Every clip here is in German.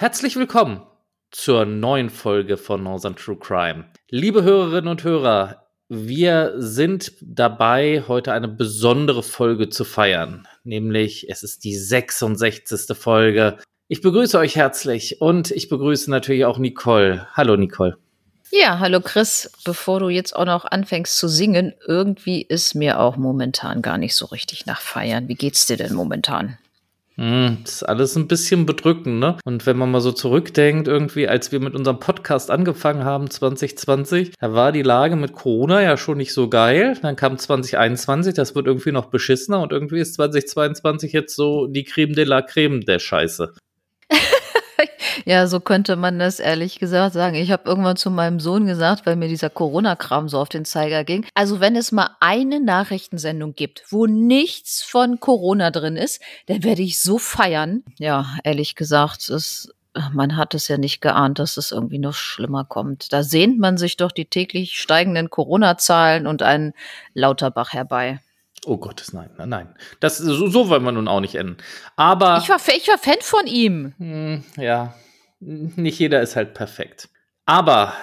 Herzlich willkommen zur neuen Folge von Northern True Crime. Liebe Hörerinnen und Hörer, wir sind dabei, heute eine besondere Folge zu feiern. Nämlich, es ist die 66. Folge. Ich begrüße euch herzlich und ich begrüße natürlich auch Nicole. Hallo Nicole. Ja, hallo Chris. Bevor du jetzt auch noch anfängst zu singen, irgendwie ist mir auch momentan gar nicht so richtig nach Feiern. Wie geht's dir denn momentan? Hm, das ist alles ein bisschen bedrückend, ne? Und wenn man mal so zurückdenkt, irgendwie, als wir mit unserem Podcast angefangen haben, 2020, da war die Lage mit Corona ja schon nicht so geil. Dann kam 2021, das wird irgendwie noch beschissener und irgendwie ist 2022 jetzt so die Creme de la Creme der Scheiße. Ja, so könnte man das ehrlich gesagt sagen. Ich habe irgendwann zu meinem Sohn gesagt, weil mir dieser Corona-Kram so auf den Zeiger ging. Also wenn es mal eine Nachrichtensendung gibt, wo nichts von Corona drin ist, dann werde ich so feiern. Ja, ehrlich gesagt, es, man hat es ja nicht geahnt, dass es irgendwie noch schlimmer kommt. Da sehnt man sich doch die täglich steigenden Corona-Zahlen und einen Lauterbach herbei. Oh Gottes, nein, nein, nein. Das, so, so wollen wir nun auch nicht enden. Aber. Ich war, ich war Fan von ihm. Hm, ja, nicht jeder ist halt perfekt. Aber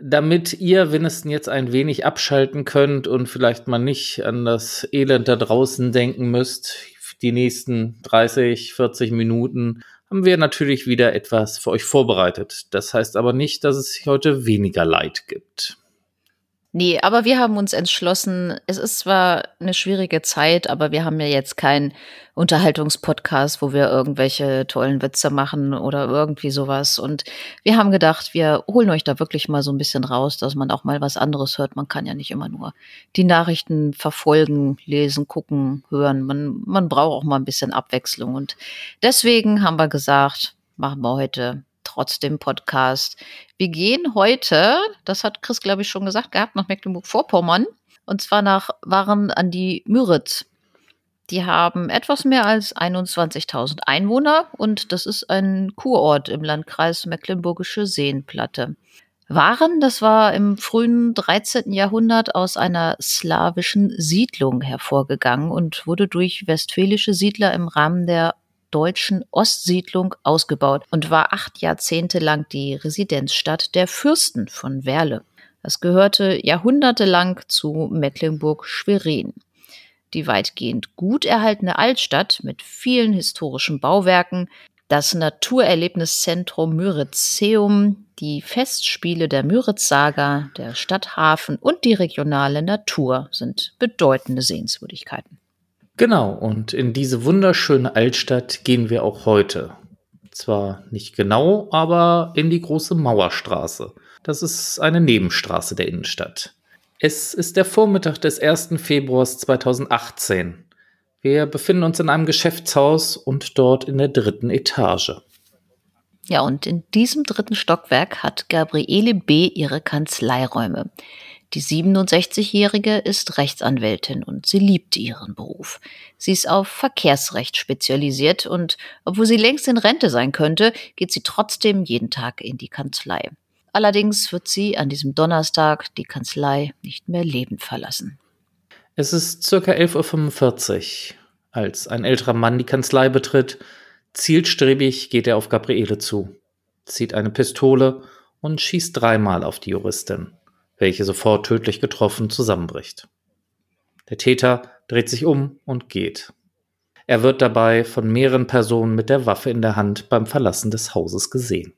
damit ihr wenigstens jetzt ein wenig abschalten könnt und vielleicht mal nicht an das Elend da draußen denken müsst, die nächsten 30, 40 Minuten, haben wir natürlich wieder etwas für euch vorbereitet. Das heißt aber nicht, dass es heute weniger Leid gibt. Nee, aber wir haben uns entschlossen, es ist zwar eine schwierige Zeit, aber wir haben ja jetzt keinen Unterhaltungspodcast, wo wir irgendwelche tollen Witze machen oder irgendwie sowas. Und wir haben gedacht, wir holen euch da wirklich mal so ein bisschen raus, dass man auch mal was anderes hört. Man kann ja nicht immer nur die Nachrichten verfolgen, lesen, gucken, hören. Man, man braucht auch mal ein bisschen Abwechslung. Und deswegen haben wir gesagt, machen wir heute trotzdem Podcast. Wir gehen heute, das hat Chris, glaube ich, schon gesagt gehabt, nach Mecklenburg-Vorpommern. Und zwar nach Waren an die Müritz. Die haben etwas mehr als 21.000 Einwohner und das ist ein Kurort im Landkreis Mecklenburgische Seenplatte. Waren, das war im frühen 13. Jahrhundert aus einer slawischen Siedlung hervorgegangen und wurde durch westfälische Siedler im Rahmen der deutschen Ostsiedlung ausgebaut und war acht Jahrzehnte lang die Residenzstadt der Fürsten von Werle. Das gehörte jahrhundertelang zu Mecklenburg-Schwerin. Die weitgehend gut erhaltene Altstadt mit vielen historischen Bauwerken, das Naturerlebniszentrum Myritzeum, die Festspiele der Müritz-Saga, der Stadthafen und die regionale Natur sind bedeutende Sehenswürdigkeiten. Genau, und in diese wunderschöne Altstadt gehen wir auch heute. Zwar nicht genau, aber in die große Mauerstraße. Das ist eine Nebenstraße der Innenstadt. Es ist der Vormittag des 1. Februars 2018. Wir befinden uns in einem Geschäftshaus und dort in der dritten Etage. Ja, und in diesem dritten Stockwerk hat Gabriele B. ihre Kanzleiräume. Die 67-Jährige ist Rechtsanwältin und sie liebt ihren Beruf. Sie ist auf Verkehrsrecht spezialisiert und obwohl sie längst in Rente sein könnte, geht sie trotzdem jeden Tag in die Kanzlei. Allerdings wird sie an diesem Donnerstag die Kanzlei nicht mehr lebend verlassen. Es ist circa 11.45 Uhr, als ein älterer Mann die Kanzlei betritt. Zielstrebig geht er auf Gabriele zu, zieht eine Pistole und schießt dreimal auf die Juristin welche sofort tödlich getroffen zusammenbricht. Der Täter dreht sich um und geht. Er wird dabei von mehreren Personen mit der Waffe in der Hand beim Verlassen des Hauses gesehen.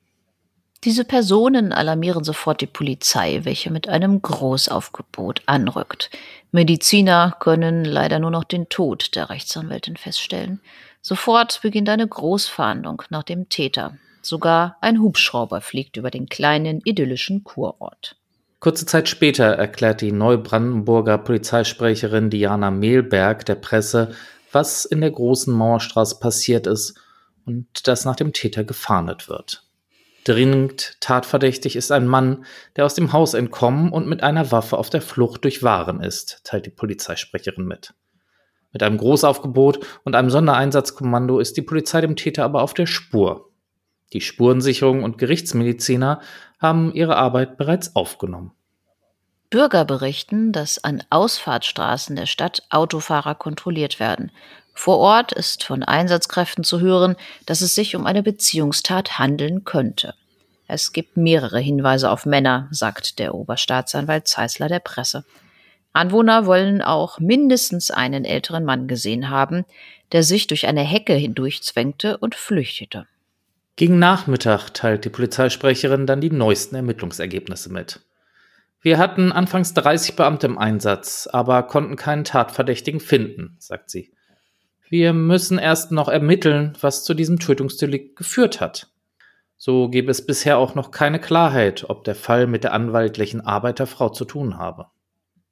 Diese Personen alarmieren sofort die Polizei, welche mit einem Großaufgebot anrückt. Mediziner können leider nur noch den Tod der Rechtsanwältin feststellen. Sofort beginnt eine Großfahndung nach dem Täter. Sogar ein Hubschrauber fliegt über den kleinen idyllischen Kurort. Kurze Zeit später erklärt die Neubrandenburger Polizeisprecherin Diana Mehlberg der Presse, was in der großen Mauerstraße passiert ist und dass nach dem Täter gefahndet wird. Dringend tatverdächtig ist ein Mann, der aus dem Haus entkommen und mit einer Waffe auf der Flucht durch Waren ist, teilt die Polizeisprecherin mit. Mit einem Großaufgebot und einem Sondereinsatzkommando ist die Polizei dem Täter aber auf der Spur. Die Spurensicherung und Gerichtsmediziner haben ihre Arbeit bereits aufgenommen. Bürger berichten, dass an Ausfahrtsstraßen der Stadt Autofahrer kontrolliert werden. Vor Ort ist von Einsatzkräften zu hören, dass es sich um eine Beziehungstat handeln könnte. Es gibt mehrere Hinweise auf Männer, sagt der Oberstaatsanwalt Zeisler der Presse. Anwohner wollen auch mindestens einen älteren Mann gesehen haben, der sich durch eine Hecke hindurchzwängte und flüchtete. Gegen Nachmittag teilt die Polizeisprecherin dann die neuesten Ermittlungsergebnisse mit. Wir hatten anfangs 30 Beamte im Einsatz, aber konnten keinen Tatverdächtigen finden, sagt sie. Wir müssen erst noch ermitteln, was zu diesem Tötungsdelikt geführt hat. So gäbe es bisher auch noch keine Klarheit, ob der Fall mit der anwaltlichen Arbeit der Frau zu tun habe.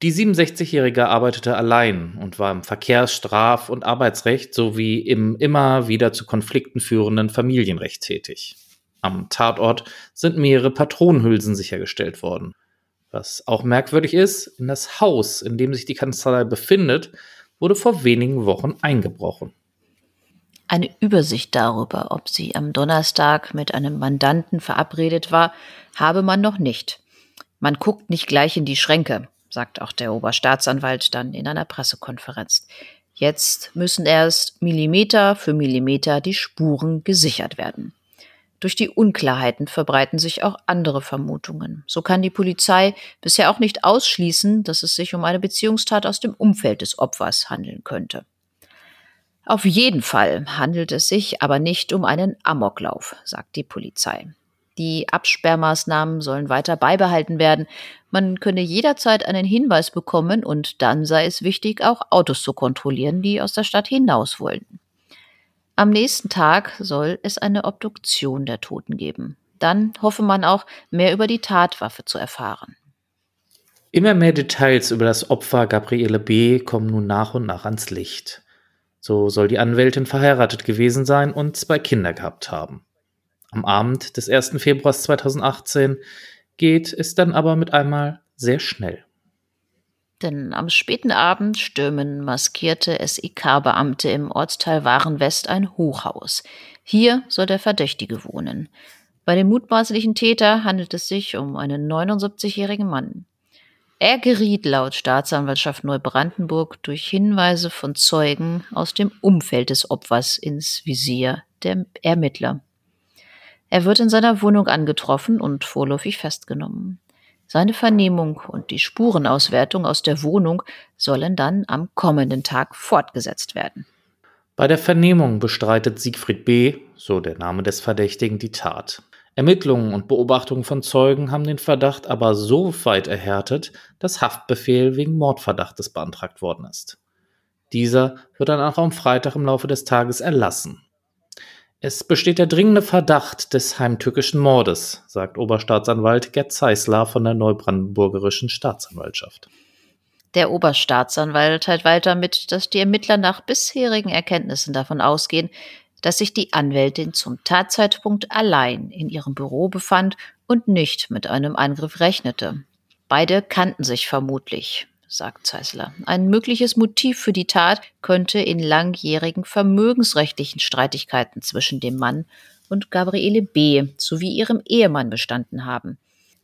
Die 67-Jährige arbeitete allein und war im Verkehrs-, Straf- und Arbeitsrecht sowie im immer wieder zu Konflikten führenden Familienrecht tätig. Am Tatort sind mehrere Patronenhülsen sichergestellt worden. Was auch merkwürdig ist, in das Haus, in dem sich die Kanzlei befindet, wurde vor wenigen Wochen eingebrochen. Eine Übersicht darüber, ob sie am Donnerstag mit einem Mandanten verabredet war, habe man noch nicht. Man guckt nicht gleich in die Schränke, sagt auch der Oberstaatsanwalt dann in einer Pressekonferenz. Jetzt müssen erst Millimeter für Millimeter die Spuren gesichert werden. Durch die Unklarheiten verbreiten sich auch andere Vermutungen. So kann die Polizei bisher auch nicht ausschließen, dass es sich um eine Beziehungstat aus dem Umfeld des Opfers handeln könnte. Auf jeden Fall handelt es sich aber nicht um einen Amoklauf, sagt die Polizei. Die Absperrmaßnahmen sollen weiter beibehalten werden. Man könne jederzeit einen Hinweis bekommen und dann sei es wichtig, auch Autos zu kontrollieren, die aus der Stadt hinaus wollen. Am nächsten Tag soll es eine Obduktion der Toten geben. Dann hoffe man auch, mehr über die Tatwaffe zu erfahren. Immer mehr Details über das Opfer Gabriele B. kommen nun nach und nach ans Licht. So soll die Anwältin verheiratet gewesen sein und zwei Kinder gehabt haben. Am Abend des 1. Februars 2018 geht es dann aber mit einmal sehr schnell. Denn am späten Abend stürmen maskierte SIK-Beamte im Ortsteil Warenwest ein Hochhaus. Hier soll der Verdächtige wohnen. Bei dem mutmaßlichen Täter handelt es sich um einen 79-jährigen Mann. Er geriet laut Staatsanwaltschaft Neubrandenburg durch Hinweise von Zeugen aus dem Umfeld des Opfers ins Visier der Ermittler. Er wird in seiner Wohnung angetroffen und vorläufig festgenommen. Seine Vernehmung und die Spurenauswertung aus der Wohnung sollen dann am kommenden Tag fortgesetzt werden. Bei der Vernehmung bestreitet Siegfried B., so der Name des Verdächtigen, die Tat. Ermittlungen und Beobachtungen von Zeugen haben den Verdacht aber so weit erhärtet, dass Haftbefehl wegen Mordverdachtes beantragt worden ist. Dieser wird dann auch am Freitag im Laufe des Tages erlassen. Es besteht der dringende Verdacht des heimtückischen Mordes, sagt Oberstaatsanwalt Gerd Zeisler von der Neubrandenburgerischen Staatsanwaltschaft. Der Oberstaatsanwalt teilt weiter mit, dass die Ermittler nach bisherigen Erkenntnissen davon ausgehen, dass sich die Anwältin zum Tatzeitpunkt allein in ihrem Büro befand und nicht mit einem Angriff rechnete. Beide kannten sich vermutlich sagt Zeisler. Ein mögliches Motiv für die Tat könnte in langjährigen vermögensrechtlichen Streitigkeiten zwischen dem Mann und Gabriele B. sowie ihrem Ehemann bestanden haben.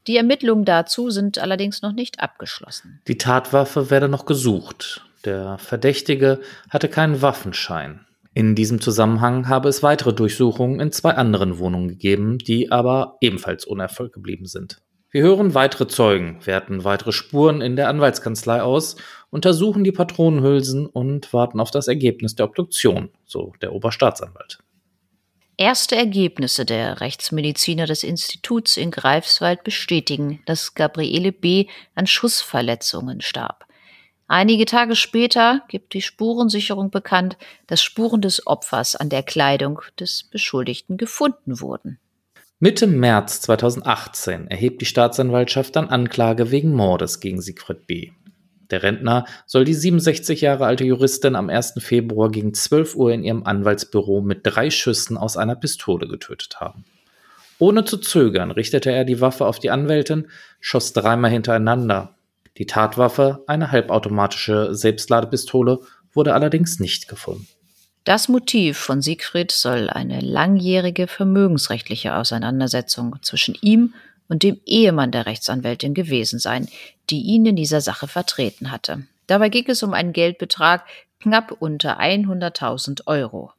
Die Ermittlungen dazu sind allerdings noch nicht abgeschlossen. Die Tatwaffe werde noch gesucht. Der Verdächtige hatte keinen Waffenschein. In diesem Zusammenhang habe es weitere Durchsuchungen in zwei anderen Wohnungen gegeben, die aber ebenfalls unerfolgt geblieben sind. Wir hören weitere Zeugen, werten weitere Spuren in der Anwaltskanzlei aus, untersuchen die Patronenhülsen und warten auf das Ergebnis der Obduktion, so der Oberstaatsanwalt. Erste Ergebnisse der Rechtsmediziner des Instituts in Greifswald bestätigen, dass Gabriele B. an Schussverletzungen starb. Einige Tage später gibt die Spurensicherung bekannt, dass Spuren des Opfers an der Kleidung des Beschuldigten gefunden wurden. Mitte März 2018 erhebt die Staatsanwaltschaft dann Anklage wegen Mordes gegen Siegfried B. Der Rentner soll die 67 Jahre alte Juristin am 1. Februar gegen 12 Uhr in ihrem Anwaltsbüro mit drei Schüssen aus einer Pistole getötet haben. Ohne zu zögern richtete er die Waffe auf die Anwältin, schoss dreimal hintereinander. Die Tatwaffe, eine halbautomatische Selbstladepistole, wurde allerdings nicht gefunden. Das Motiv von Siegfried soll eine langjährige vermögensrechtliche Auseinandersetzung zwischen ihm und dem Ehemann der Rechtsanwältin gewesen sein, die ihn in dieser Sache vertreten hatte. Dabei ging es um einen Geldbetrag, knapp unter 100.000 Euro.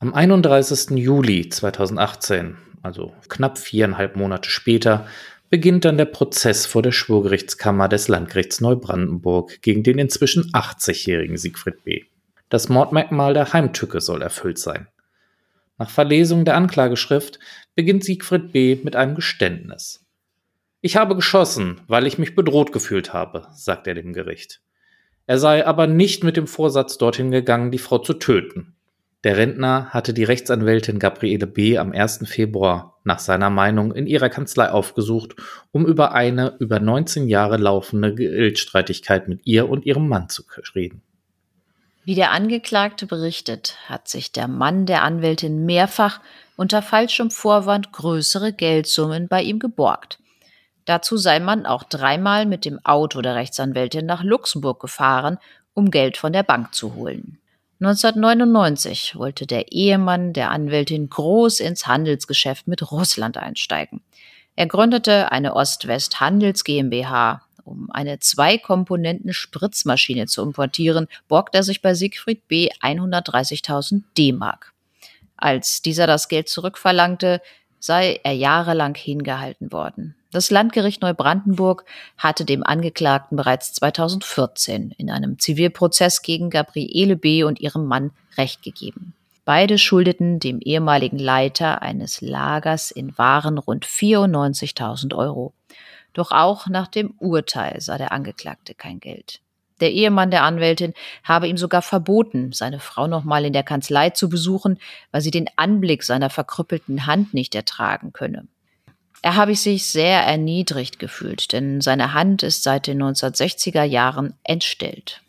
Am 31. Juli 2018, also knapp viereinhalb Monate später, beginnt dann der Prozess vor der Schwurgerichtskammer des Landgerichts Neubrandenburg gegen den inzwischen 80-jährigen Siegfried B. Das Mordmerkmal der Heimtücke soll erfüllt sein. Nach Verlesung der Anklageschrift beginnt Siegfried B. mit einem Geständnis. Ich habe geschossen, weil ich mich bedroht gefühlt habe, sagt er dem Gericht. Er sei aber nicht mit dem Vorsatz dorthin gegangen, die Frau zu töten. Der Rentner hatte die Rechtsanwältin Gabriele B. am 1. Februar nach seiner Meinung in ihrer Kanzlei aufgesucht, um über eine über 19 Jahre laufende Geldstreitigkeit mit ihr und ihrem Mann zu reden. Wie der Angeklagte berichtet, hat sich der Mann der Anwältin mehrfach unter falschem Vorwand größere Geldsummen bei ihm geborgt. Dazu sei man auch dreimal mit dem Auto der Rechtsanwältin nach Luxemburg gefahren, um Geld von der Bank zu holen. 1999 wollte der Ehemann der Anwältin groß ins Handelsgeschäft mit Russland einsteigen. Er gründete eine Ost-West Handels GmbH. Um eine Zwei-Komponenten-Spritzmaschine zu importieren, borgt er sich bei Siegfried B. 130.000 D-Mark. Als dieser das Geld zurückverlangte, sei er jahrelang hingehalten worden. Das Landgericht Neubrandenburg hatte dem Angeklagten bereits 2014 in einem Zivilprozess gegen Gabriele B. und ihrem Mann Recht gegeben. Beide schuldeten dem ehemaligen Leiter eines Lagers in Waren rund 94.000 Euro. Doch auch nach dem Urteil sah der Angeklagte kein Geld. Der Ehemann der Anwältin habe ihm sogar verboten, seine Frau nochmal in der Kanzlei zu besuchen, weil sie den Anblick seiner verkrüppelten Hand nicht ertragen könne. Er habe sich sehr erniedrigt gefühlt, denn seine Hand ist seit den 1960er Jahren entstellt.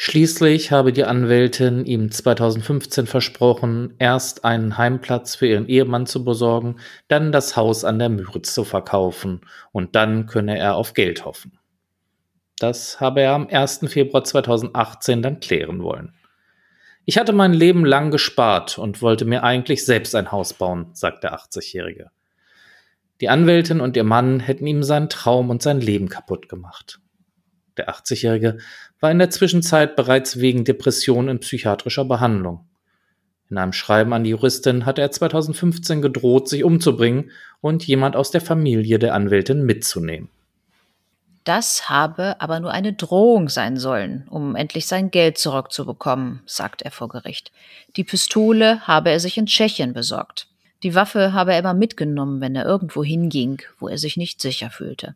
Schließlich habe die Anwältin ihm 2015 versprochen, erst einen Heimplatz für ihren Ehemann zu besorgen, dann das Haus an der Müritz zu verkaufen und dann könne er auf Geld hoffen. Das habe er am 1. Februar 2018 dann klären wollen. Ich hatte mein Leben lang gespart und wollte mir eigentlich selbst ein Haus bauen, sagt der 80-Jährige. Die Anwältin und ihr Mann hätten ihm seinen Traum und sein Leben kaputt gemacht. Der 80-Jährige war in der Zwischenzeit bereits wegen Depression in psychiatrischer Behandlung. In einem Schreiben an die Juristin hatte er 2015 gedroht, sich umzubringen und jemand aus der Familie der Anwältin mitzunehmen. Das habe aber nur eine Drohung sein sollen, um endlich sein Geld zurückzubekommen, sagt er vor Gericht. Die Pistole habe er sich in Tschechien besorgt. Die Waffe habe er immer mitgenommen, wenn er irgendwo hinging, wo er sich nicht sicher fühlte.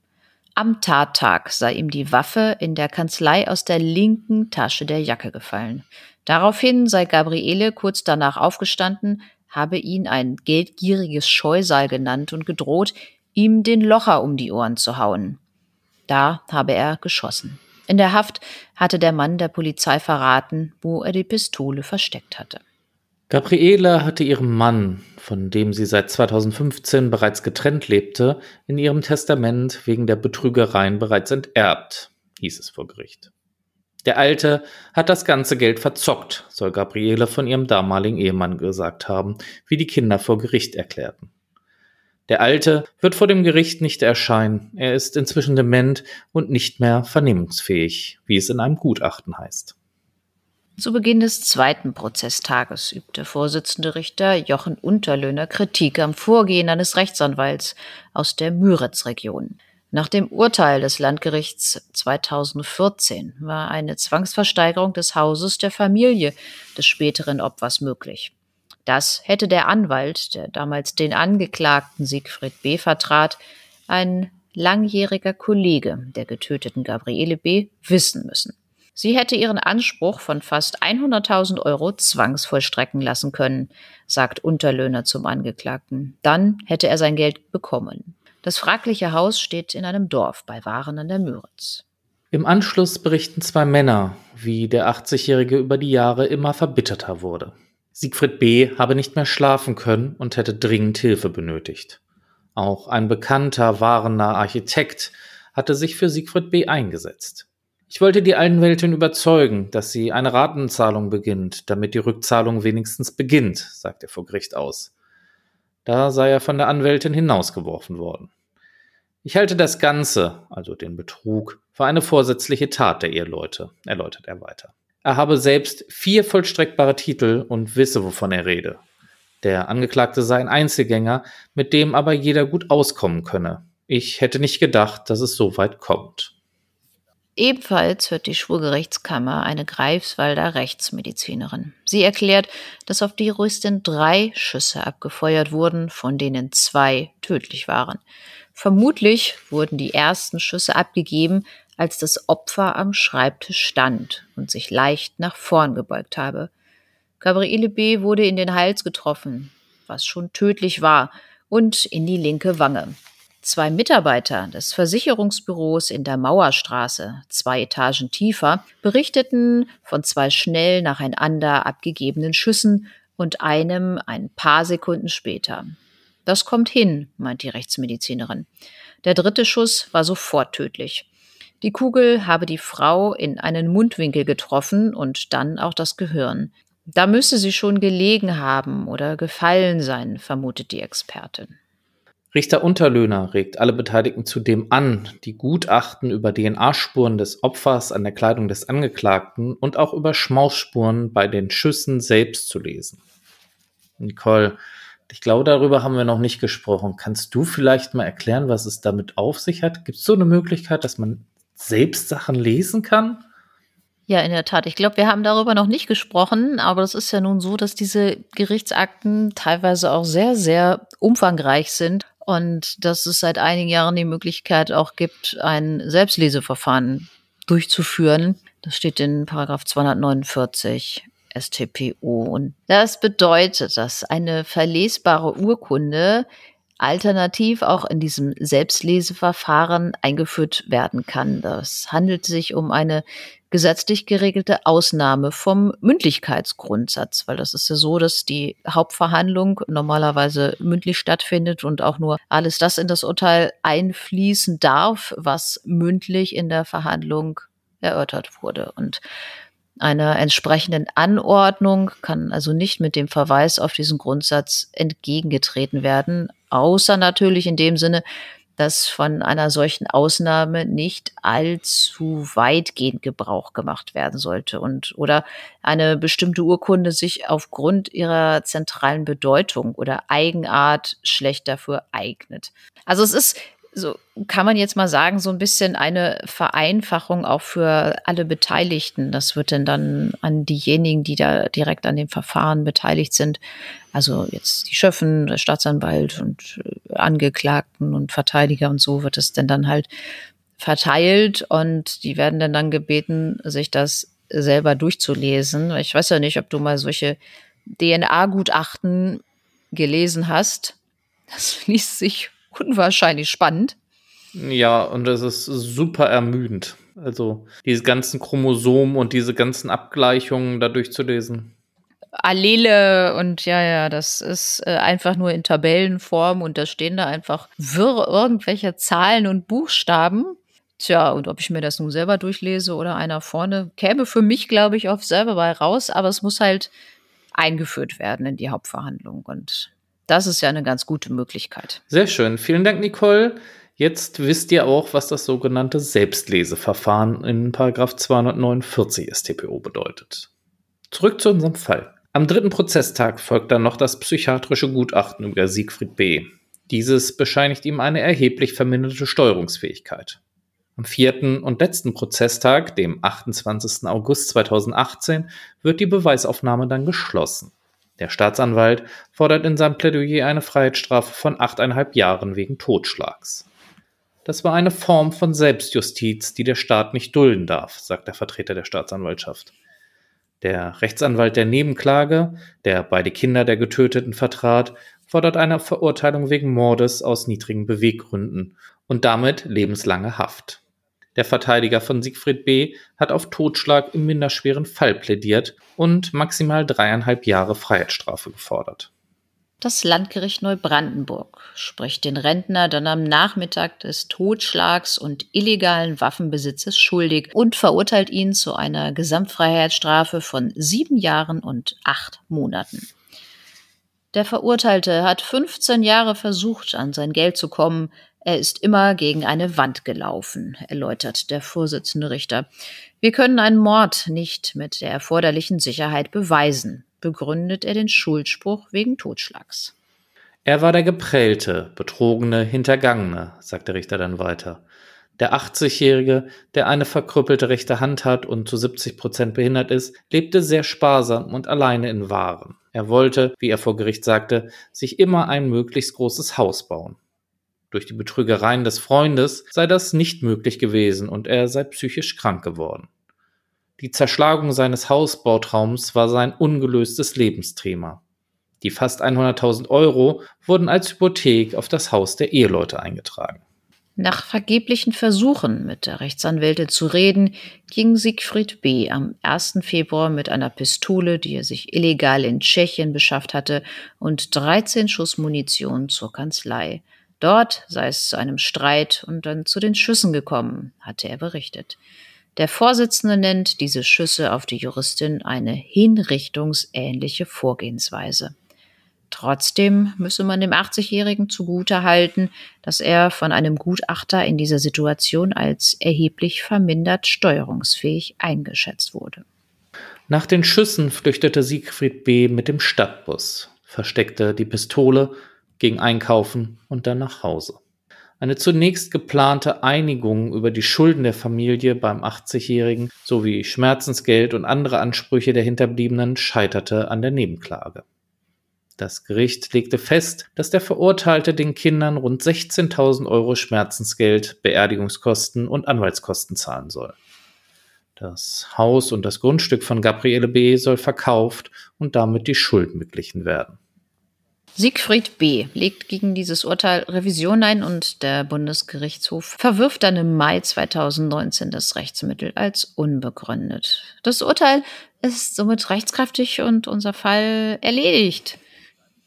Am Tattag sei ihm die Waffe in der Kanzlei aus der linken Tasche der Jacke gefallen. Daraufhin sei Gabriele kurz danach aufgestanden, habe ihn ein geldgieriges Scheusal genannt und gedroht, ihm den Locher um die Ohren zu hauen. Da habe er geschossen. In der Haft hatte der Mann der Polizei verraten, wo er die Pistole versteckt hatte. Gabriele hatte ihrem Mann, von dem sie seit 2015 bereits getrennt lebte, in ihrem Testament wegen der Betrügereien bereits enterbt, hieß es vor Gericht. Der Alte hat das ganze Geld verzockt, soll Gabriele von ihrem damaligen Ehemann gesagt haben, wie die Kinder vor Gericht erklärten. Der Alte wird vor dem Gericht nicht erscheinen, er ist inzwischen dement und nicht mehr vernehmungsfähig, wie es in einem Gutachten heißt. Zu Beginn des zweiten Prozesstages übte Vorsitzende Richter Jochen Unterlöhner Kritik am Vorgehen eines Rechtsanwalts aus der Müritz-Region. Nach dem Urteil des Landgerichts 2014 war eine Zwangsversteigerung des Hauses der Familie des späteren Opfers möglich. Das hätte der Anwalt, der damals den Angeklagten Siegfried B. vertrat, ein langjähriger Kollege der getöteten Gabriele B. wissen müssen. Sie hätte ihren Anspruch von fast 100.000 Euro zwangsvollstrecken lassen können, sagt Unterlöhner zum Angeklagten. Dann hätte er sein Geld bekommen. Das fragliche Haus steht in einem Dorf bei Waren an der Müritz. Im Anschluss berichten zwei Männer, wie der 80-Jährige über die Jahre immer verbitterter wurde. Siegfried B. habe nicht mehr schlafen können und hätte dringend Hilfe benötigt. Auch ein bekannter, wahrender Architekt hatte sich für Siegfried B. eingesetzt. Ich wollte die Anwältin überzeugen, dass sie eine Ratenzahlung beginnt, damit die Rückzahlung wenigstens beginnt, sagt er vor Gericht aus. Da sei er von der Anwältin hinausgeworfen worden. Ich halte das Ganze, also den Betrug, für eine vorsätzliche Tat der Eheleute, erläutert er weiter. Er habe selbst vier vollstreckbare Titel und wisse, wovon er rede. Der Angeklagte sei ein Einzelgänger, mit dem aber jeder gut auskommen könne. Ich hätte nicht gedacht, dass es so weit kommt. Ebenfalls hört die Schwurgerichtskammer eine Greifswalder Rechtsmedizinerin. Sie erklärt, dass auf die Juristin drei Schüsse abgefeuert wurden, von denen zwei tödlich waren. Vermutlich wurden die ersten Schüsse abgegeben, als das Opfer am Schreibtisch stand und sich leicht nach vorn gebeugt habe. Gabriele B. wurde in den Hals getroffen, was schon tödlich war, und in die linke Wange. Zwei Mitarbeiter des Versicherungsbüros in der Mauerstraße, zwei Etagen tiefer, berichteten von zwei schnell nacheinander abgegebenen Schüssen und einem ein paar Sekunden später. Das kommt hin, meint die Rechtsmedizinerin. Der dritte Schuss war sofort tödlich. Die Kugel habe die Frau in einen Mundwinkel getroffen und dann auch das Gehirn. Da müsse sie schon gelegen haben oder gefallen sein, vermutet die Expertin. Richter Unterlöhner regt alle Beteiligten zudem an, die Gutachten über DNA-Spuren des Opfers an der Kleidung des Angeklagten und auch über Schmausspuren bei den Schüssen selbst zu lesen. Nicole, ich glaube, darüber haben wir noch nicht gesprochen. Kannst du vielleicht mal erklären, was es damit auf sich hat? Gibt es so eine Möglichkeit, dass man selbst Sachen lesen kann? Ja, in der Tat. Ich glaube, wir haben darüber noch nicht gesprochen, aber es ist ja nun so, dass diese Gerichtsakten teilweise auch sehr, sehr umfangreich sind und dass es seit einigen Jahren die Möglichkeit auch gibt, ein Selbstleseverfahren durchzuführen. Das steht in Paragraph 249 StPO. Und das bedeutet, dass eine verlesbare Urkunde alternativ auch in diesem Selbstleseverfahren eingeführt werden kann. Das handelt sich um eine gesetzlich geregelte Ausnahme vom Mündlichkeitsgrundsatz, weil das ist ja so, dass die Hauptverhandlung normalerweise mündlich stattfindet und auch nur alles das in das Urteil einfließen darf, was mündlich in der Verhandlung erörtert wurde. Und einer entsprechenden Anordnung kann also nicht mit dem Verweis auf diesen Grundsatz entgegengetreten werden, außer natürlich in dem Sinne, dass von einer solchen Ausnahme nicht allzu weitgehend Gebrauch gemacht werden sollte und oder eine bestimmte Urkunde sich aufgrund ihrer zentralen Bedeutung oder Eigenart schlecht dafür eignet. Also es ist so kann man jetzt mal sagen, so ein bisschen eine Vereinfachung auch für alle Beteiligten. Das wird denn dann an diejenigen, die da direkt an dem Verfahren beteiligt sind, also jetzt die Schöffen, der Staatsanwalt und äh, Angeklagten und Verteidiger und so wird es denn dann halt verteilt und die werden dann dann gebeten, sich das selber durchzulesen. Ich weiß ja nicht, ob du mal solche DNA-Gutachten gelesen hast. Das liest sich unwahrscheinlich spannend. Ja, und es ist super ermüdend. Also diese ganzen Chromosomen und diese ganzen Abgleichungen da durchzulesen. Allele und ja, ja, das ist äh, einfach nur in Tabellenform und da stehen da einfach wirr irgendwelche Zahlen und Buchstaben. Tja, und ob ich mir das nun selber durchlese oder einer vorne, käme für mich, glaube ich, auf selber bei raus, aber es muss halt eingeführt werden in die Hauptverhandlung und das ist ja eine ganz gute Möglichkeit. Sehr schön. Vielen Dank, Nicole. Jetzt wisst ihr auch, was das sogenannte Selbstleseverfahren in 249 StPO bedeutet. Zurück zu unserem Fall. Am dritten Prozesstag folgt dann noch das psychiatrische Gutachten über Siegfried B. Dieses bescheinigt ihm eine erheblich verminderte Steuerungsfähigkeit. Am vierten und letzten Prozesstag, dem 28. August 2018, wird die Beweisaufnahme dann geschlossen. Der Staatsanwalt fordert in seinem Plädoyer eine Freiheitsstrafe von achteinhalb Jahren wegen Totschlags. Das war eine Form von Selbstjustiz, die der Staat nicht dulden darf, sagt der Vertreter der Staatsanwaltschaft. Der Rechtsanwalt der Nebenklage, der beide Kinder der Getöteten vertrat, fordert eine Verurteilung wegen Mordes aus niedrigen Beweggründen und damit lebenslange Haft. Der Verteidiger von Siegfried B. hat auf Totschlag im minderschweren Fall plädiert und maximal dreieinhalb Jahre Freiheitsstrafe gefordert. Das Landgericht Neubrandenburg spricht den Rentner dann am Nachmittag des Totschlags und illegalen Waffenbesitzes schuldig und verurteilt ihn zu einer Gesamtfreiheitsstrafe von sieben Jahren und acht Monaten. Der Verurteilte hat 15 Jahre versucht, an sein Geld zu kommen. Er ist immer gegen eine Wand gelaufen, erläutert der Vorsitzende Richter. Wir können einen Mord nicht mit der erforderlichen Sicherheit beweisen, begründet er den Schuldspruch wegen Totschlags. Er war der geprellte, betrogene, hintergangene, sagt der Richter dann weiter. Der 80-Jährige, der eine verkrüppelte rechte Hand hat und zu 70 Prozent behindert ist, lebte sehr sparsam und alleine in Waren. Er wollte, wie er vor Gericht sagte, sich immer ein möglichst großes Haus bauen. Durch die Betrügereien des Freundes sei das nicht möglich gewesen und er sei psychisch krank geworden. Die Zerschlagung seines Hausbautraums war sein ungelöstes Lebensthema. Die fast 100.000 Euro wurden als Hypothek auf das Haus der Eheleute eingetragen. Nach vergeblichen Versuchen, mit der Rechtsanwältin zu reden, ging Siegfried B. am 1. Februar mit einer Pistole, die er sich illegal in Tschechien beschafft hatte, und 13 Schuss Munition zur Kanzlei. Dort sei es zu einem Streit und dann zu den Schüssen gekommen, hatte er berichtet. Der Vorsitzende nennt diese Schüsse auf die Juristin eine hinrichtungsähnliche Vorgehensweise. Trotzdem müsse man dem 80-Jährigen zugutehalten, dass er von einem Gutachter in dieser Situation als erheblich vermindert steuerungsfähig eingeschätzt wurde. Nach den Schüssen flüchtete Siegfried B. mit dem Stadtbus, versteckte die Pistole, ging einkaufen und dann nach Hause. Eine zunächst geplante Einigung über die Schulden der Familie beim 80-Jährigen sowie Schmerzensgeld und andere Ansprüche der Hinterbliebenen scheiterte an der Nebenklage. Das Gericht legte fest, dass der Verurteilte den Kindern rund 16.000 Euro Schmerzensgeld, Beerdigungskosten und Anwaltskosten zahlen soll. Das Haus und das Grundstück von Gabriele B. soll verkauft und damit die Schulden beglichen werden. Siegfried B. legt gegen dieses Urteil Revision ein und der Bundesgerichtshof verwirft dann im Mai 2019 das Rechtsmittel als unbegründet. Das Urteil ist somit rechtskräftig und unser Fall erledigt.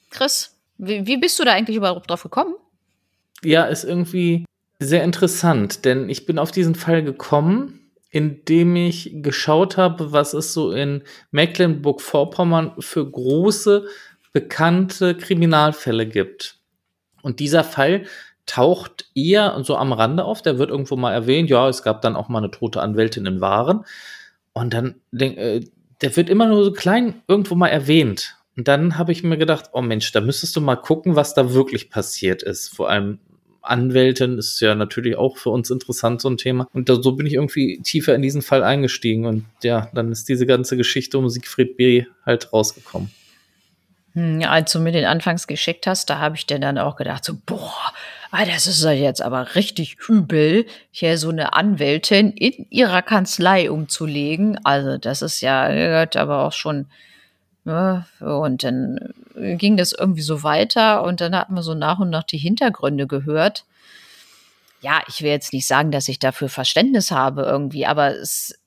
Chris, wie, wie bist du da eigentlich überhaupt drauf gekommen? Ja, ist irgendwie sehr interessant, denn ich bin auf diesen Fall gekommen, indem ich geschaut habe, was es so in Mecklenburg-Vorpommern für große, bekannte Kriminalfälle gibt. Und dieser Fall taucht eher so am Rande auf. Der wird irgendwo mal erwähnt. Ja, es gab dann auch mal eine tote Anwältin in Waren. Und dann, äh, der wird immer nur so klein irgendwo mal erwähnt. Und dann habe ich mir gedacht, oh Mensch, da müsstest du mal gucken, was da wirklich passiert ist. Vor allem Anwältin ist ja natürlich auch für uns interessant, so ein Thema. Und da, so bin ich irgendwie tiefer in diesen Fall eingestiegen. Und ja, dann ist diese ganze Geschichte um Siegfried B. halt rausgekommen. Hm, als du mir den anfangs geschickt hast, da habe ich dir dann auch gedacht, so, boah, ah, das ist ja jetzt aber richtig übel, hier so eine Anwältin in ihrer Kanzlei umzulegen. Also, das ist ja, gehört aber auch schon ja, und dann ging das irgendwie so weiter und dann hat man so nach und nach die Hintergründe gehört. Ja, ich will jetzt nicht sagen, dass ich dafür Verständnis habe irgendwie, aber es,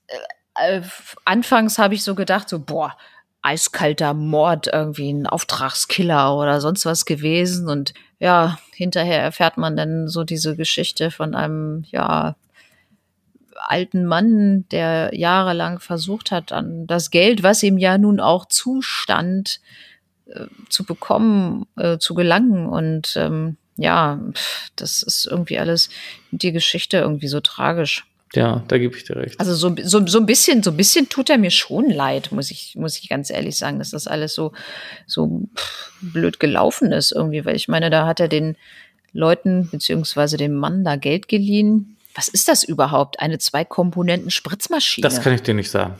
äh, äh anfangs habe ich so gedacht, so, boah, eiskalter Mord, irgendwie ein Auftragskiller oder sonst was gewesen. Und ja, hinterher erfährt man dann so diese Geschichte von einem, ja, alten Mann, der jahrelang versucht hat, an das Geld, was ihm ja nun auch zustand, äh, zu bekommen, äh, zu gelangen. Und ähm, ja, das ist irgendwie alles die Geschichte irgendwie so tragisch. Ja, da gebe ich dir recht. Also so, so, so ein bisschen, so ein bisschen tut er mir schon leid, muss ich, muss ich ganz ehrlich sagen, dass das alles so, so blöd gelaufen ist irgendwie, weil ich meine, da hat er den Leuten beziehungsweise dem Mann da Geld geliehen, was ist das überhaupt? Eine Zwei-Komponenten-Spritzmaschine? Das kann ich dir nicht sagen.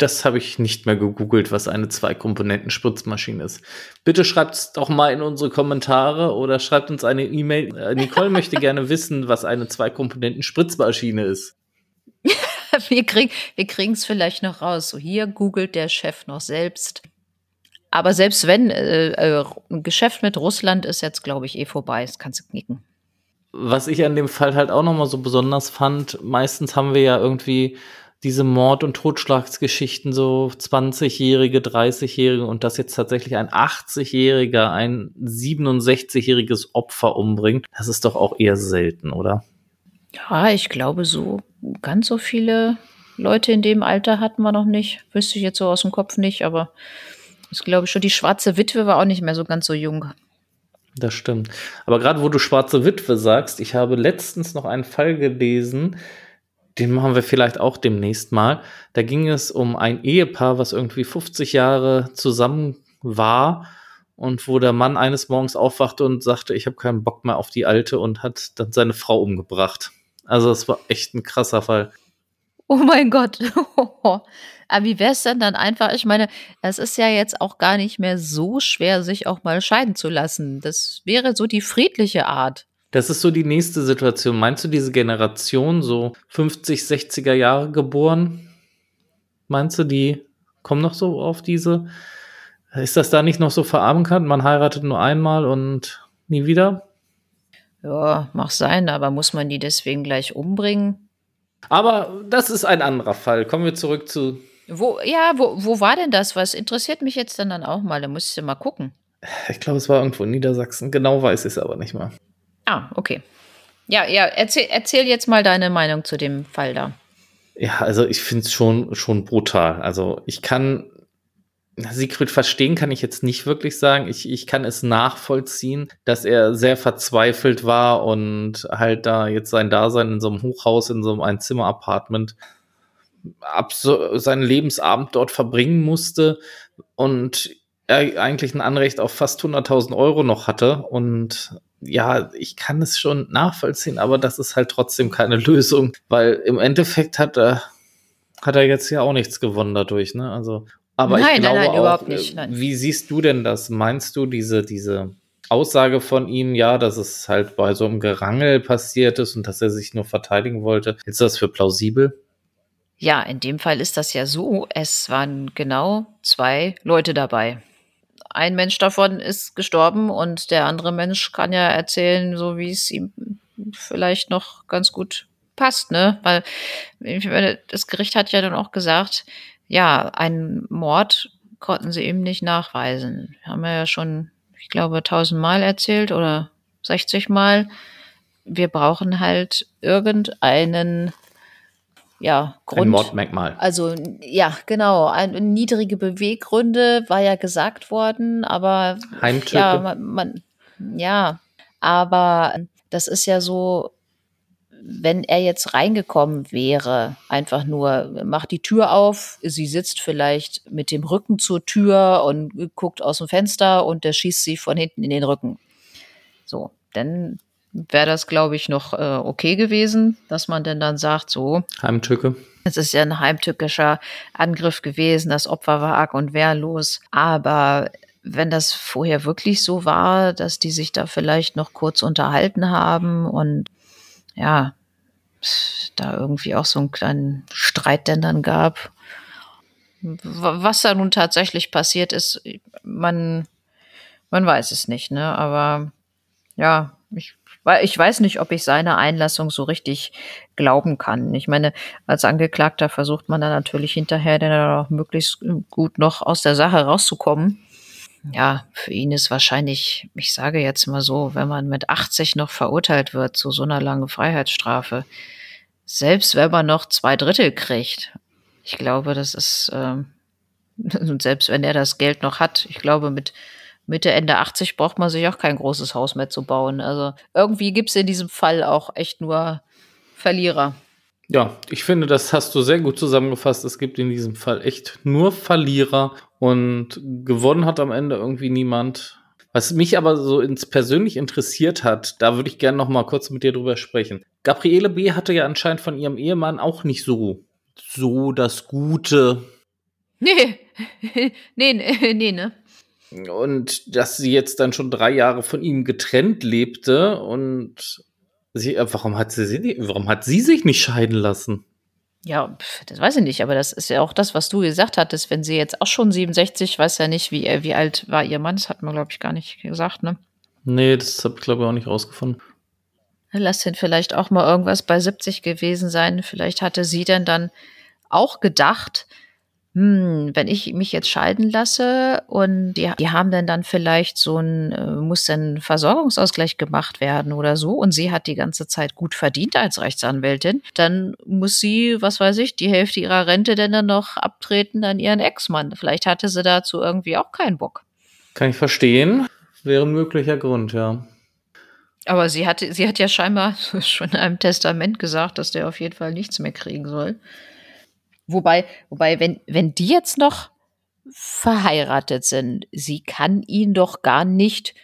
Das habe ich nicht mehr gegoogelt, was eine Zwei-Komponenten-Spritzmaschine ist. Bitte schreibt es doch mal in unsere Kommentare oder schreibt uns eine E-Mail. Äh, Nicole möchte gerne wissen, was eine Zwei-Komponenten-Spritzmaschine ist. wir kriegen wir es vielleicht noch raus. So hier googelt der Chef noch selbst. Aber selbst wenn, äh, äh, ein Geschäft mit Russland ist jetzt, glaube ich, eh vorbei. Das kannst du knicken was ich an dem Fall halt auch nochmal so besonders fand, meistens haben wir ja irgendwie diese Mord- und Totschlagsgeschichten, so 20-Jährige, 30-Jährige und dass jetzt tatsächlich ein 80-Jähriger ein 67-jähriges Opfer umbringt, das ist doch auch eher selten, oder? Ja, ich glaube, so ganz so viele Leute in dem Alter hatten wir noch nicht. Wüsste ich jetzt so aus dem Kopf nicht, aber ich glaube schon, die schwarze Witwe war auch nicht mehr so ganz so jung. Das stimmt. Aber gerade wo du schwarze Witwe sagst, ich habe letztens noch einen Fall gelesen, den machen wir vielleicht auch demnächst mal. Da ging es um ein Ehepaar, was irgendwie 50 Jahre zusammen war und wo der Mann eines Morgens aufwachte und sagte, ich habe keinen Bock mehr auf die Alte und hat dann seine Frau umgebracht. Also es war echt ein krasser Fall. Oh mein Gott. Aber wie wäre es denn dann einfach? Ich meine, es ist ja jetzt auch gar nicht mehr so schwer, sich auch mal scheiden zu lassen. Das wäre so die friedliche Art. Das ist so die nächste Situation. Meinst du diese Generation, so 50, 60er Jahre geboren? Meinst du, die kommen noch so auf diese? Ist das da nicht noch so verankert? Man heiratet nur einmal und nie wieder? Ja, mag sein, aber muss man die deswegen gleich umbringen? Aber das ist ein anderer Fall. Kommen wir zurück zu wo, ja, wo, wo war denn das? Was interessiert mich jetzt dann, dann auch mal? Da musst du mal gucken. Ich glaube, es war irgendwo in Niedersachsen. Genau weiß ich es aber nicht mal. Ah, okay. Ja, ja, erzähl, erzähl jetzt mal deine Meinung zu dem Fall da. Ja, also ich finde es schon, schon brutal. Also ich kann Siegfried verstehen kann ich jetzt nicht wirklich sagen. Ich, ich kann es nachvollziehen, dass er sehr verzweifelt war und halt da jetzt sein Dasein in so einem Hochhaus, in so einem Einzimmer-Apartment seinen Lebensabend dort verbringen musste und er eigentlich ein Anrecht auf fast 100.000 Euro noch hatte. Und ja, ich kann es schon nachvollziehen, aber das ist halt trotzdem keine Lösung, weil im Endeffekt hat er, hat er jetzt ja auch nichts gewonnen dadurch, ne? Also, aber nein, ich glaube nein, nein, auch, überhaupt nicht. Nein. Wie siehst du denn das? Meinst du diese, diese Aussage von ihm, ja, dass es halt bei so einem Gerangel passiert ist und dass er sich nur verteidigen wollte, ist das für plausibel? Ja, in dem Fall ist das ja so. Es waren genau zwei Leute dabei. Ein Mensch davon ist gestorben und der andere Mensch kann ja erzählen, so wie es ihm vielleicht noch ganz gut passt, ne? Weil das Gericht hat ja dann auch gesagt, ja, einen Mord konnten sie eben nicht nachweisen. Haben wir ja schon, ich glaube, tausendmal erzählt oder 60 Mal. Wir brauchen halt irgendeinen ja, Grund. Ein Mordmerkmal. Also, ja, genau. Ein, niedrige Beweggründe war ja gesagt worden, aber. Heimtücke. Ja, man, man, ja, aber das ist ja so, wenn er jetzt reingekommen wäre, einfach nur macht die Tür auf, sie sitzt vielleicht mit dem Rücken zur Tür und guckt aus dem Fenster und der schießt sie von hinten in den Rücken. So, dann wäre das, glaube ich, noch äh, okay gewesen, dass man denn dann sagt, so. Heimtücke. Es ist ja ein heimtückischer Angriff gewesen, das Opfer war arg und wehrlos. Aber wenn das vorher wirklich so war, dass die sich da vielleicht noch kurz unterhalten haben und ja, da irgendwie auch so einen kleinen Streit denn dann gab. Was da nun tatsächlich passiert ist, man, man weiß es nicht, ne? Aber ja, weil ich weiß nicht, ob ich seine Einlassung so richtig glauben kann. Ich meine, als Angeklagter versucht man dann natürlich hinterher dann auch möglichst gut noch aus der Sache rauszukommen. Ja, für ihn ist wahrscheinlich, ich sage jetzt mal so, wenn man mit 80 noch verurteilt wird zu so einer langen Freiheitsstrafe, selbst wenn man noch zwei Drittel kriegt, ich glaube, das ist, ähm, selbst wenn er das Geld noch hat, ich glaube, mit Mitte, Ende 80 braucht man sich auch kein großes Haus mehr zu bauen. Also irgendwie gibt es in diesem Fall auch echt nur Verlierer. Ja, ich finde, das hast du sehr gut zusammengefasst. Es gibt in diesem Fall echt nur Verlierer und gewonnen hat am Ende irgendwie niemand. Was mich aber so ins persönlich interessiert hat, da würde ich gerne noch mal kurz mit dir drüber sprechen. Gabriele B. hatte ja anscheinend von ihrem Ehemann auch nicht so so das Gute. Nee, nee, nee, nee, ne? Und dass sie jetzt dann schon drei Jahre von ihm getrennt lebte und sie, äh, warum hat sie, warum hat sie sich nicht scheiden lassen? Ja, das weiß ich nicht, aber das ist ja auch das, was du gesagt hattest, wenn sie jetzt auch schon 67, weiß ja nicht, wie, wie alt war ihr Mann, das hat man, glaube ich, gar nicht gesagt, ne? Nee, das habe ich, glaube ich, auch nicht rausgefunden. Lass ihn vielleicht auch mal irgendwas bei 70 gewesen sein. Vielleicht hatte sie denn dann auch gedacht, hm, wenn ich mich jetzt scheiden lasse und die, die haben dann dann vielleicht so ein, äh, muss dann Versorgungsausgleich gemacht werden oder so und sie hat die ganze Zeit gut verdient als Rechtsanwältin, dann muss sie, was weiß ich, die Hälfte ihrer Rente denn dann noch abtreten an ihren Ex-Mann. Vielleicht hatte sie dazu irgendwie auch keinen Bock. Kann ich verstehen. wäre ein möglicher Grund, ja. Aber sie hat, sie hat ja scheinbar schon in einem Testament gesagt, dass der auf jeden Fall nichts mehr kriegen soll. Wobei, wobei, wenn, wenn die jetzt noch verheiratet sind, sie kann ihn doch gar nicht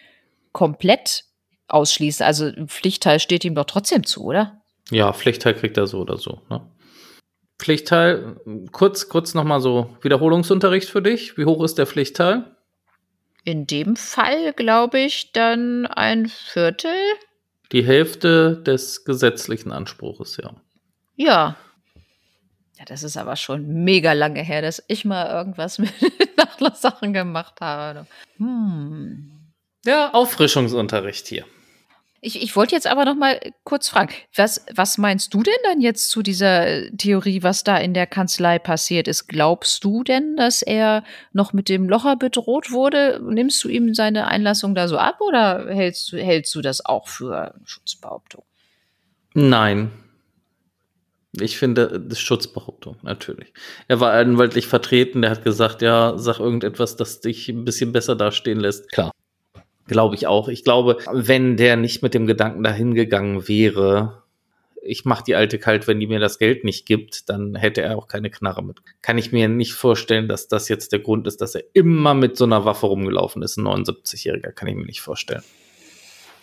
komplett ausschließen. Also Pflichtteil steht ihm doch trotzdem zu, oder? Ja, Pflichtteil kriegt er so oder so. Ne? Pflichtteil, kurz, kurz nochmal so Wiederholungsunterricht für dich. Wie hoch ist der Pflichtteil? In dem Fall glaube ich dann ein Viertel. Die Hälfte des gesetzlichen Anspruches, ja. Ja. Ja, das ist aber schon mega lange her, dass ich mal irgendwas mit Nachlasssachen gemacht habe. Hm. Ja, Auffrischungsunterricht hier. Ich, ich wollte jetzt aber noch mal kurz fragen, was, was meinst du denn dann jetzt zu dieser Theorie, was da in der Kanzlei passiert ist? Glaubst du denn, dass er noch mit dem Locher bedroht wurde? Nimmst du ihm seine Einlassung da so ab oder hältst, hältst du das auch für Schutzbehauptung? Nein. Ich finde, das ist Schutzbehauptung, natürlich. Er war anwaltlich vertreten, der hat gesagt, ja, sag irgendetwas, das dich ein bisschen besser dastehen lässt. Klar. Glaube ich auch. Ich glaube, wenn der nicht mit dem Gedanken dahin gegangen wäre, ich mache die alte kalt, wenn die mir das Geld nicht gibt, dann hätte er auch keine Knarre mit. Kann ich mir nicht vorstellen, dass das jetzt der Grund ist, dass er immer mit so einer Waffe rumgelaufen ist. Ein 79-Jähriger kann ich mir nicht vorstellen.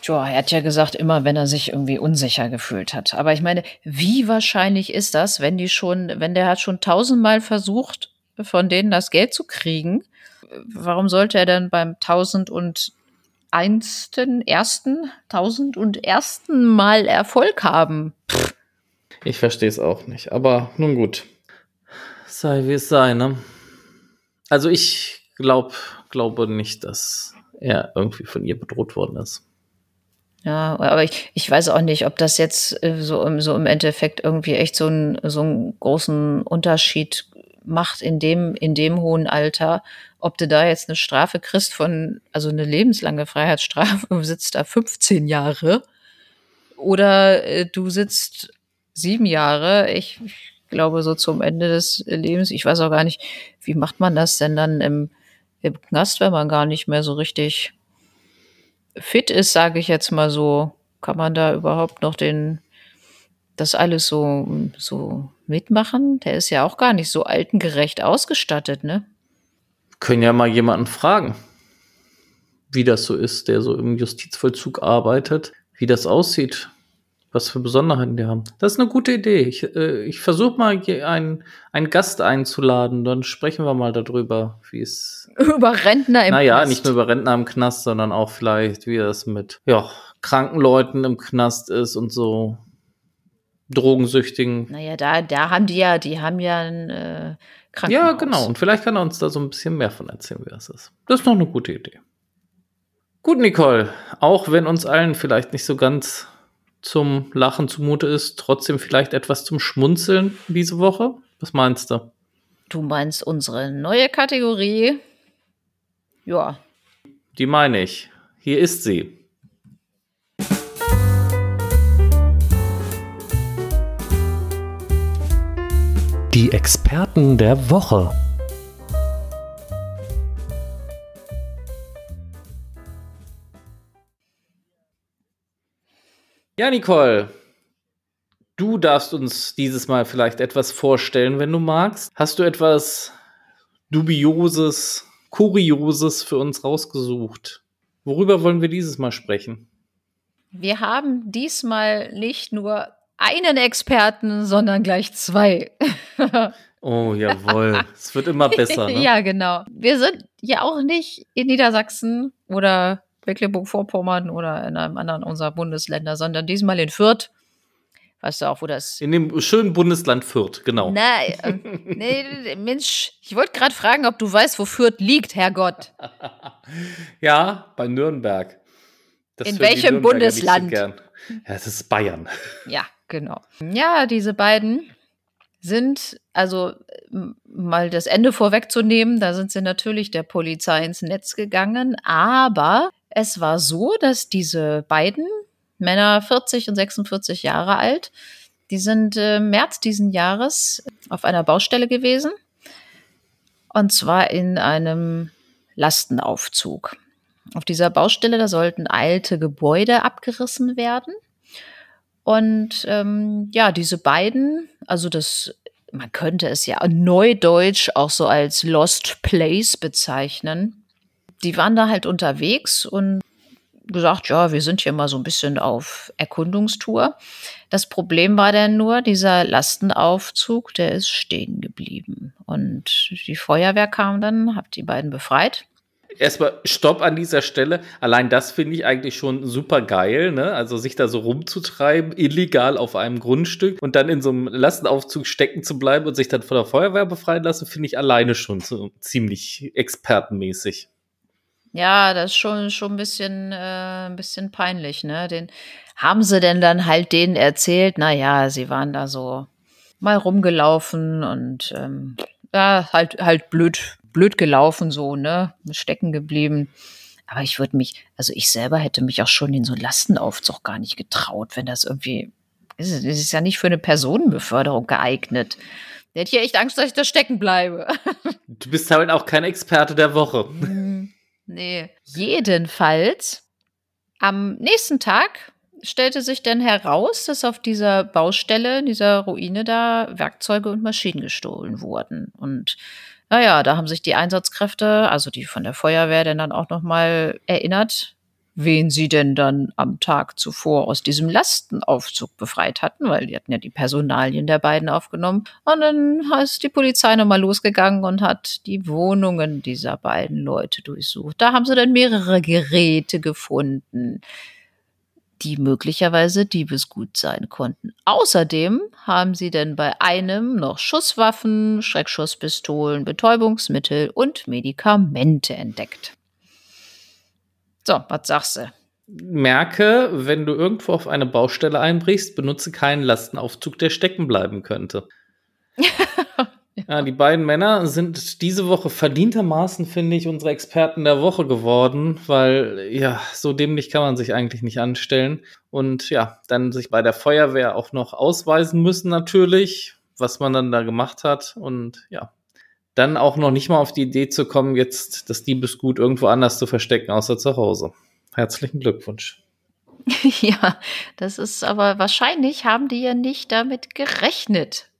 Tja, er hat ja gesagt, immer wenn er sich irgendwie unsicher gefühlt hat. Aber ich meine, wie wahrscheinlich ist das, wenn die schon, wenn der hat schon tausendmal versucht, von denen das Geld zu kriegen? Warum sollte er dann beim tausend und einsten, ersten, tausend und ersten Mal Erfolg haben. Pff. Ich verstehe es auch nicht, aber nun gut. Sei wie es sei, ne? Also ich glaub, glaube nicht, dass er irgendwie von ihr bedroht worden ist. Ja, aber ich, ich weiß auch nicht, ob das jetzt äh, so, im, so im Endeffekt irgendwie echt so, ein, so einen großen Unterschied macht in dem, in dem hohen Alter, ob du da jetzt eine Strafe kriegst von, also eine lebenslange Freiheitsstrafe, du sitzt da 15 Jahre oder äh, du sitzt sieben Jahre. Ich, ich glaube, so zum Ende des Lebens, ich weiß auch gar nicht, wie macht man das denn dann im, im Knast, wenn man gar nicht mehr so richtig fit ist, sage ich jetzt mal so. Kann man da überhaupt noch den, das alles so, so mitmachen? Der ist ja auch gar nicht so altengerecht ausgestattet, ne? Können ja mal jemanden fragen, wie das so ist, der so im Justizvollzug arbeitet, wie das aussieht, was für Besonderheiten die haben. Das ist eine gute Idee. Ich, äh, ich versuche mal einen, einen Gast einzuladen, dann sprechen wir mal darüber, wie es. Über Rentner im naja, Knast. Naja, nicht nur über Rentner im Knast, sondern auch vielleicht, wie das mit ja, kranken Leuten im Knast ist und so. Drogensüchtigen. Naja, da, da haben die ja, die haben ja ein äh, Krankenhaus. Ja, genau. Und vielleicht kann er uns da so ein bisschen mehr von erzählen, wie das ist. Das ist noch eine gute Idee. Gut, Nicole. Auch wenn uns allen vielleicht nicht so ganz zum Lachen zumute ist, trotzdem vielleicht etwas zum Schmunzeln diese Woche. Was meinst du? Du meinst unsere neue Kategorie? Ja. Die meine ich. Hier ist sie. Die Experten der Woche. Ja, Nicole, du darfst uns dieses Mal vielleicht etwas vorstellen, wenn du magst. Hast du etwas Dubioses, Kurioses für uns rausgesucht? Worüber wollen wir dieses Mal sprechen? Wir haben diesmal nicht nur einen Experten, sondern gleich zwei. oh, jawohl. es wird immer besser. Ne? ja, genau. Wir sind ja auch nicht in Niedersachsen oder Mecklenburg-Vorpommern oder in einem anderen unserer Bundesländer, sondern diesmal in Fürth. Weißt du auch, wo das. In dem schönen Bundesland Fürth, genau. Nein, äh, nee, Mensch, ich wollte gerade fragen, ob du weißt, wo Fürth liegt, Herrgott. ja, bei Nürnberg. Das in welchem Bundesland? So ja, das ist Bayern. Ja, Genau. Ja, diese beiden sind, also mal das Ende vorwegzunehmen, da sind sie natürlich der Polizei ins Netz gegangen, aber es war so, dass diese beiden Männer 40 und 46 Jahre alt, die sind äh, im März diesen Jahres auf einer Baustelle gewesen und zwar in einem Lastenaufzug. Auf dieser Baustelle, da sollten alte Gebäude abgerissen werden. Und ähm, ja, diese beiden, also das, man könnte es ja neudeutsch auch so als Lost Place bezeichnen. Die waren da halt unterwegs und gesagt, ja, wir sind hier mal so ein bisschen auf Erkundungstour. Das Problem war dann nur, dieser Lastenaufzug, der ist stehen geblieben. Und die Feuerwehr kam dann, hat die beiden befreit. Erstmal Stopp an dieser Stelle. Allein das finde ich eigentlich schon super geil, ne? Also sich da so rumzutreiben, illegal auf einem Grundstück und dann in so einem Lastenaufzug stecken zu bleiben und sich dann von der Feuerwehr befreien lassen, finde ich alleine schon so ziemlich expertenmäßig. Ja, das ist schon, schon ein bisschen, äh, ein bisschen peinlich, ne? Den, haben sie denn dann halt denen erzählt, naja, sie waren da so mal rumgelaufen und ähm, ja, halt, halt blöd, blöd gelaufen, so, ne? Stecken geblieben. Aber ich würde mich, also ich selber hätte mich auch schon in so einen Lastenaufzug gar nicht getraut, wenn das irgendwie, das ist, ist ja nicht für eine Personenbeförderung geeignet. Der hätte hier echt Angst, dass ich da stecken bleibe. Du bist halt auch kein Experte der Woche. Nee. Jedenfalls, am nächsten Tag stellte sich dann heraus, dass auf dieser Baustelle, dieser Ruine da Werkzeuge und Maschinen gestohlen wurden. Und naja, da haben sich die Einsatzkräfte, also die von der Feuerwehr, dann auch nochmal erinnert, wen sie denn dann am Tag zuvor aus diesem Lastenaufzug befreit hatten, weil die hatten ja die Personalien der beiden aufgenommen. Und dann ist die Polizei nochmal losgegangen und hat die Wohnungen dieser beiden Leute durchsucht. Da haben sie dann mehrere Geräte gefunden, die möglicherweise Diebesgut sein konnten. Außerdem haben sie denn bei einem noch Schusswaffen, Schreckschusspistolen, Betäubungsmittel und Medikamente entdeckt. So, was sagst du? Merke, wenn du irgendwo auf eine Baustelle einbrichst, benutze keinen Lastenaufzug, der stecken bleiben könnte. ja. die beiden Männer sind diese Woche verdientermaßen, finde ich, unsere Experten der Woche geworden, weil ja, so dämlich kann man sich eigentlich nicht anstellen. Und ja, dann sich bei der Feuerwehr auch noch ausweisen müssen, natürlich, was man dann da gemacht hat. Und ja, dann auch noch nicht mal auf die Idee zu kommen, jetzt das Diebesgut irgendwo anders zu verstecken, außer zu Hause. Herzlichen Glückwunsch. ja, das ist aber wahrscheinlich haben die ja nicht damit gerechnet.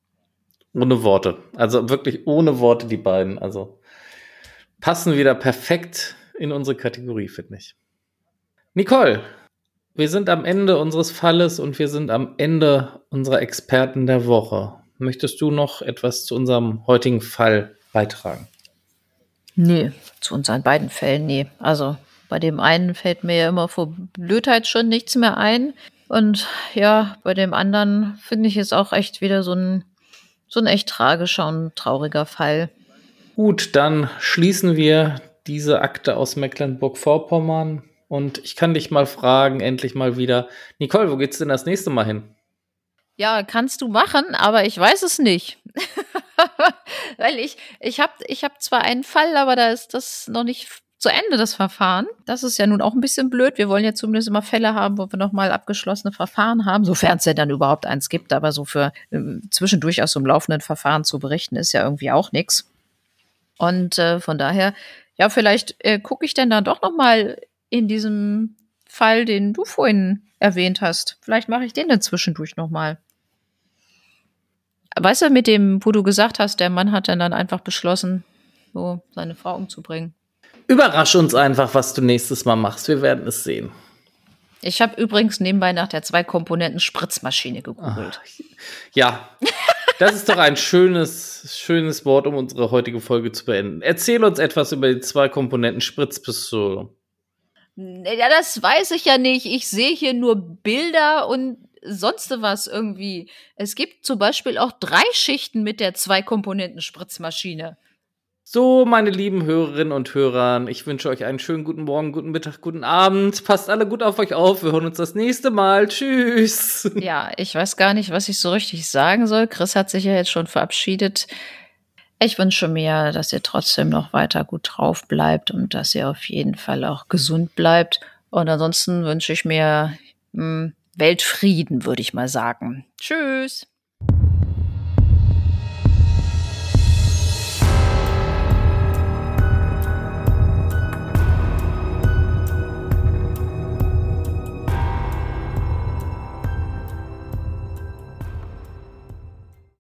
Ohne Worte. Also wirklich ohne Worte, die beiden. Also passen wieder perfekt in unsere Kategorie, finde ich. Nicole, wir sind am Ende unseres Falles und wir sind am Ende unserer Experten der Woche. Möchtest du noch etwas zu unserem heutigen Fall beitragen? Nee, zu unseren beiden Fällen, nee. Also bei dem einen fällt mir ja immer vor Blödheit schon nichts mehr ein. Und ja, bei dem anderen finde ich es auch echt wieder so ein, so ein echt tragischer und trauriger Fall. Gut, dann schließen wir diese Akte aus Mecklenburg-Vorpommern. Und ich kann dich mal fragen, endlich mal wieder, Nicole, wo geht's denn das nächste Mal hin? Ja, kannst du machen, aber ich weiß es nicht. Weil ich, ich habe ich hab zwar einen Fall, aber da ist das noch nicht zu Ende, das Verfahren. Das ist ja nun auch ein bisschen blöd. Wir wollen ja zumindest immer Fälle haben, wo wir nochmal abgeschlossene Verfahren haben, sofern es ja dann überhaupt eins gibt. Aber so für äh, zwischendurch aus so einem laufenden Verfahren zu berichten, ist ja irgendwie auch nichts. Und äh, von daher, ja, vielleicht äh, gucke ich denn dann doch nochmal in diesem Fall, den du vorhin erwähnt hast. Vielleicht mache ich den dann zwischendurch nochmal. Weißt du, mit dem, wo du gesagt hast, der Mann hat dann, dann einfach beschlossen, so seine Frau umzubringen. Überrasch uns einfach, was du nächstes Mal machst. Wir werden es sehen. Ich habe übrigens nebenbei nach der Zwei-Komponenten-Spritzmaschine gegoogelt. Ach, ja, das ist doch ein schönes, schönes Wort, um unsere heutige Folge zu beenden. Erzähl uns etwas über die Zwei-Komponenten-Spritzpistole. Ja, das weiß ich ja nicht. Ich sehe hier nur Bilder und sonst was irgendwie. Es gibt zum Beispiel auch drei Schichten mit der Zwei-Komponenten-Spritzmaschine. So, meine lieben Hörerinnen und Hörer, ich wünsche euch einen schönen guten Morgen, guten Mittag, guten Abend. Passt alle gut auf euch auf. Wir hören uns das nächste Mal. Tschüss. Ja, ich weiß gar nicht, was ich so richtig sagen soll. Chris hat sich ja jetzt schon verabschiedet. Ich wünsche mir, dass ihr trotzdem noch weiter gut drauf bleibt und dass ihr auf jeden Fall auch gesund bleibt. Und ansonsten wünsche ich mir mh, hm, Weltfrieden, würde ich mal sagen. Tschüss.